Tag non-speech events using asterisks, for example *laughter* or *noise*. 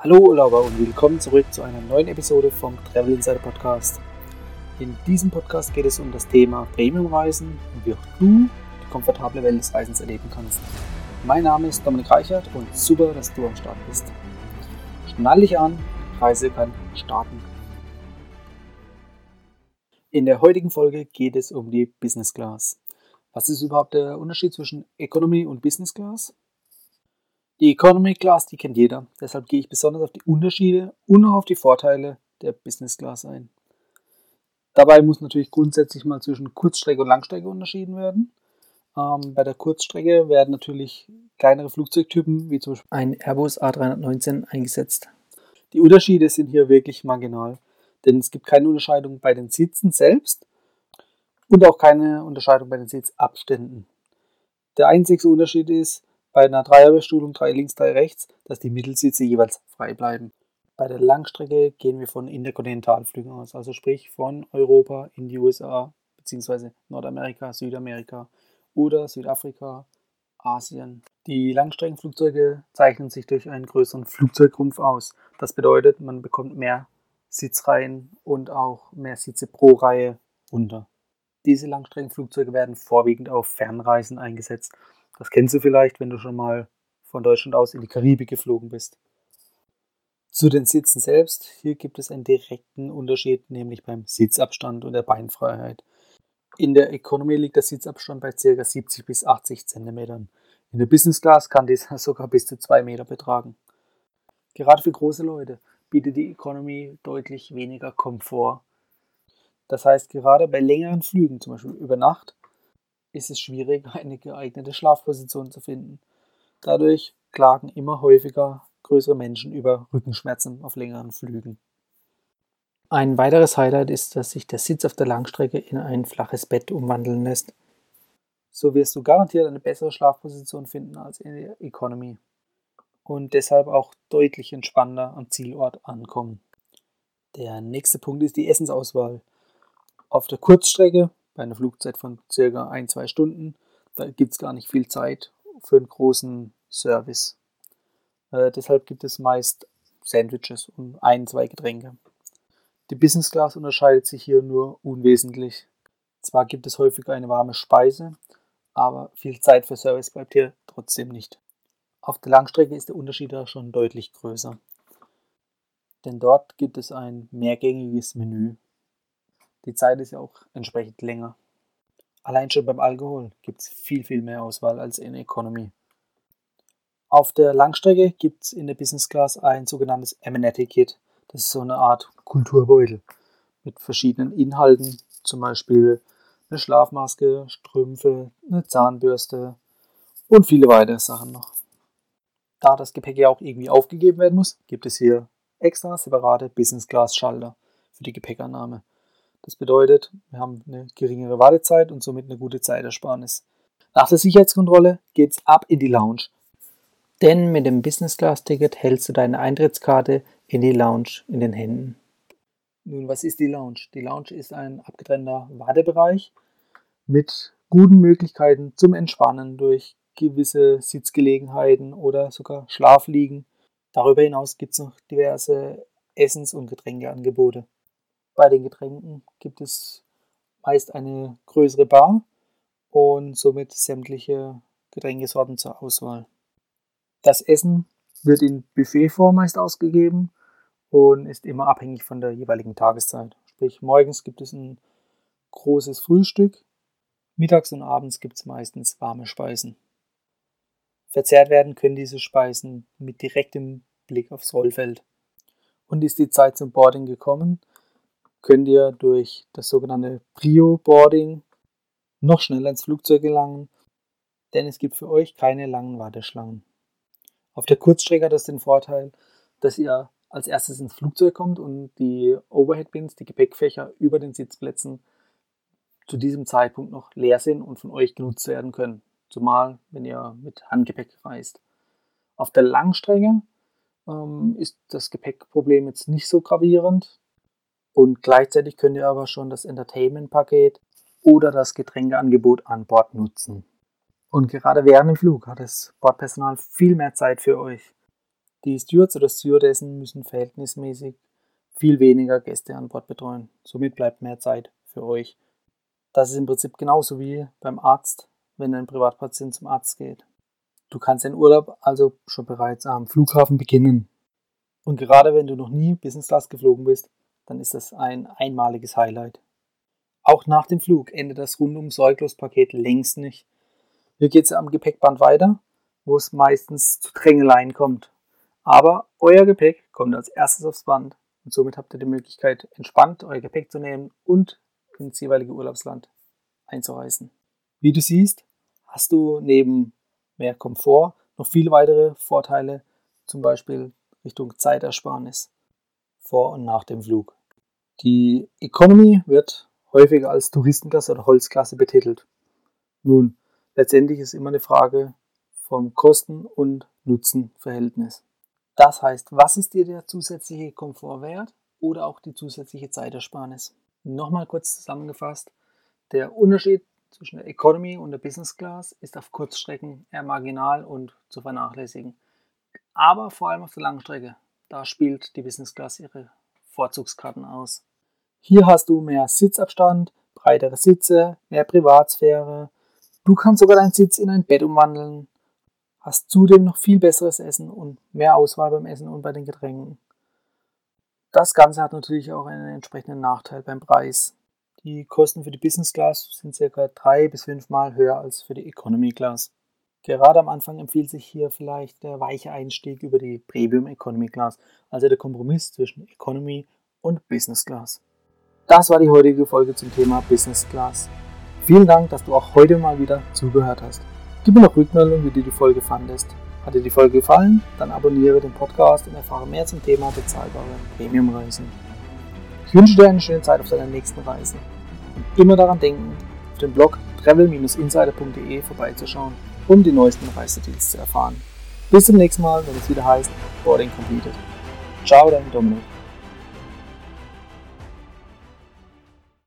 Hallo Urlauber und willkommen zurück zu einer neuen Episode vom Travel Insider Podcast. In diesem Podcast geht es um das Thema Premiumreisen und wie auch du die komfortable Welt des Reisens erleben kannst. Mein Name ist Dominik Reichert und super, dass du am Start bist. Schnall dich an, Reise kann starten. In der heutigen Folge geht es um die Business Class. Was ist überhaupt der Unterschied zwischen Economy und Business Class? Die Economy Class, die kennt jeder. Deshalb gehe ich besonders auf die Unterschiede und auch auf die Vorteile der Business Class ein. Dabei muss natürlich grundsätzlich mal zwischen Kurzstrecke und Langstrecke unterschieden werden. Ähm, bei der Kurzstrecke werden natürlich kleinere Flugzeugtypen wie zum Beispiel ein Airbus A319 eingesetzt. Die Unterschiede sind hier wirklich marginal, denn es gibt keine Unterscheidung bei den Sitzen selbst und auch keine Unterscheidung bei den Sitzabständen. Der einzige Unterschied ist, bei einer Dreierbestuhlung drei links, drei rechts, dass die Mittelsitze jeweils frei bleiben. Bei der Langstrecke gehen wir von Interkontinentalflügen aus, also sprich von Europa in die USA bzw. Nordamerika, Südamerika oder Südafrika, Asien. Die Langstreckenflugzeuge zeichnen sich durch einen größeren Flugzeugrumpf aus. Das bedeutet, man bekommt mehr Sitzreihen und auch mehr Sitze pro Reihe unter. Diese Langstreckenflugzeuge werden vorwiegend auf Fernreisen eingesetzt das kennst du vielleicht, wenn du schon mal von Deutschland aus in die Karibik geflogen bist. Zu den Sitzen selbst, hier gibt es einen direkten Unterschied, nämlich beim Sitzabstand und der Beinfreiheit. In der Economy liegt der Sitzabstand bei ca. 70 bis 80 cm. In der Business Class kann dieser *laughs* sogar bis zu 2 Meter betragen. Gerade für große Leute bietet die Economy deutlich weniger Komfort. Das heißt, gerade bei längeren Flügen, zum Beispiel über Nacht, ist es schwierig, *laughs* eine geeignete Schlafposition zu finden. Dadurch klagen immer häufiger größere Menschen über Rückenschmerzen auf längeren Flügen. Ein weiteres Highlight ist, dass sich der Sitz auf der Langstrecke in ein flaches Bett umwandeln lässt. So wirst du garantiert eine bessere Schlafposition finden als in der Economy und deshalb auch deutlich entspannter am Zielort ankommen. Der nächste Punkt ist die Essensauswahl. Auf der Kurzstrecke bei einer Flugzeit von circa ein, zwei Stunden. Da gibt es gar nicht viel Zeit für einen großen Service. Äh, deshalb gibt es meist Sandwiches und ein, zwei Getränke. Die Business Class unterscheidet sich hier nur unwesentlich. Zwar gibt es häufig eine warme Speise, aber viel Zeit für Service bleibt hier trotzdem nicht. Auf der Langstrecke ist der Unterschied da schon deutlich größer. Denn dort gibt es ein mehrgängiges Menü. Die Zeit ist ja auch entsprechend länger. Allein schon beim Alkohol gibt es viel, viel mehr Auswahl als in Economy. Auf der Langstrecke gibt es in der Business Class ein sogenanntes Amenity-Kit. Das ist so eine Art Kulturbeutel mit verschiedenen Inhalten, zum Beispiel eine Schlafmaske, Strümpfe, eine Zahnbürste und viele weitere Sachen noch. Da das Gepäck ja auch irgendwie aufgegeben werden muss, gibt es hier extra separate Business Class Schalter für die Gepäckannahme. Das bedeutet, wir haben eine geringere Wartezeit und somit eine gute Zeitersparnis. Nach der Sicherheitskontrolle geht es ab in die Lounge. Denn mit dem Business Class Ticket hältst du deine Eintrittskarte in die Lounge in den Händen. Nun, was ist die Lounge? Die Lounge ist ein abgetrennter Wartebereich mit guten Möglichkeiten zum Entspannen durch gewisse Sitzgelegenheiten oder sogar Schlafliegen. Darüber hinaus gibt es noch diverse Essens- und Getränkeangebote. Bei den Getränken gibt es meist eine größere Bar und somit sämtliche Getränkesorten zur Auswahl. Das Essen wird in Buffetform meist ausgegeben und ist immer abhängig von der jeweiligen Tageszeit. Sprich, morgens gibt es ein großes Frühstück, mittags und abends gibt es meistens warme Speisen. Verzehrt werden können diese Speisen mit direktem Blick aufs Rollfeld. Und ist die Zeit zum Boarding gekommen, könnt ihr durch das sogenannte Prio-Boarding noch schneller ins Flugzeug gelangen, denn es gibt für euch keine langen Warteschlangen. Auf der Kurzstrecke hat das den Vorteil, dass ihr als erstes ins Flugzeug kommt und die Overhead-Bins, die Gepäckfächer über den Sitzplätzen zu diesem Zeitpunkt noch leer sind und von euch genutzt werden können. Zumal, wenn ihr mit Handgepäck reist. Auf der Langstrecke ähm, ist das Gepäckproblem jetzt nicht so gravierend. Und gleichzeitig könnt ihr aber schon das Entertainment-Paket oder das Getränkeangebot an Bord nutzen. Und gerade während dem Flug hat das Bordpersonal viel mehr Zeit für euch. Die Stewards oder Stewardessen müssen verhältnismäßig viel weniger Gäste an Bord betreuen. Somit bleibt mehr Zeit für euch. Das ist im Prinzip genauso wie beim Arzt, wenn ein Privatpatient zum Arzt geht. Du kannst den Urlaub also schon bereits am Flughafen beginnen. Und gerade wenn du noch nie Business Class geflogen bist, dann ist das ein einmaliges Highlight. Auch nach dem Flug endet das rundum sorglos Paket längst nicht. Hier geht es am Gepäckband weiter, wo es meistens zu Drängeleien kommt. Aber euer Gepäck kommt als erstes aufs Band und somit habt ihr die Möglichkeit, entspannt euer Gepäck zu nehmen und ins jeweilige Urlaubsland einzureisen. Wie du siehst, hast du neben mehr Komfort noch viele weitere Vorteile, zum Beispiel Richtung Zeitersparnis vor und nach dem Flug. Die Economy wird häufiger als Touristenklasse oder Holzklasse betitelt. Nun, letztendlich ist immer eine Frage vom Kosten- und Nutzenverhältnis. Das heißt, was ist dir der zusätzliche Komfort wert oder auch die zusätzliche Zeitersparnis? Nochmal kurz zusammengefasst, der Unterschied zwischen der Economy und der Business Class ist auf Kurzstrecken eher marginal und zu vernachlässigen. Aber vor allem auf der Langstrecke, da spielt die Business Class ihre Vorzugskarten aus. Hier hast du mehr Sitzabstand, breitere Sitze, mehr Privatsphäre. Du kannst sogar deinen Sitz in ein Bett umwandeln, hast zudem noch viel besseres Essen und mehr Auswahl beim Essen und bei den Getränken. Das Ganze hat natürlich auch einen entsprechenden Nachteil beim Preis. Die Kosten für die Business Class sind ca. drei bis fünfmal höher als für die Economy Class. Gerade am Anfang empfiehlt sich hier vielleicht der weiche Einstieg über die Premium Economy Class, also der Kompromiss zwischen Economy und Business Class. Das war die heutige Folge zum Thema Business Class. Vielen Dank, dass du auch heute mal wieder zugehört hast. Gib mir noch Rückmeldung, wie du die Folge fandest. Hat dir die Folge gefallen? Dann abonniere den Podcast und erfahre mehr zum Thema bezahlbare Premiumreisen. Ich wünsche dir eine schöne Zeit auf deiner nächsten Reise. Und immer daran denken, auf dem Blog travel-insider.de vorbeizuschauen, um die neuesten Reisedeals zu erfahren. Bis zum nächsten Mal, wenn es wieder heißt Boarding Completed. Ciao, dein Dominik.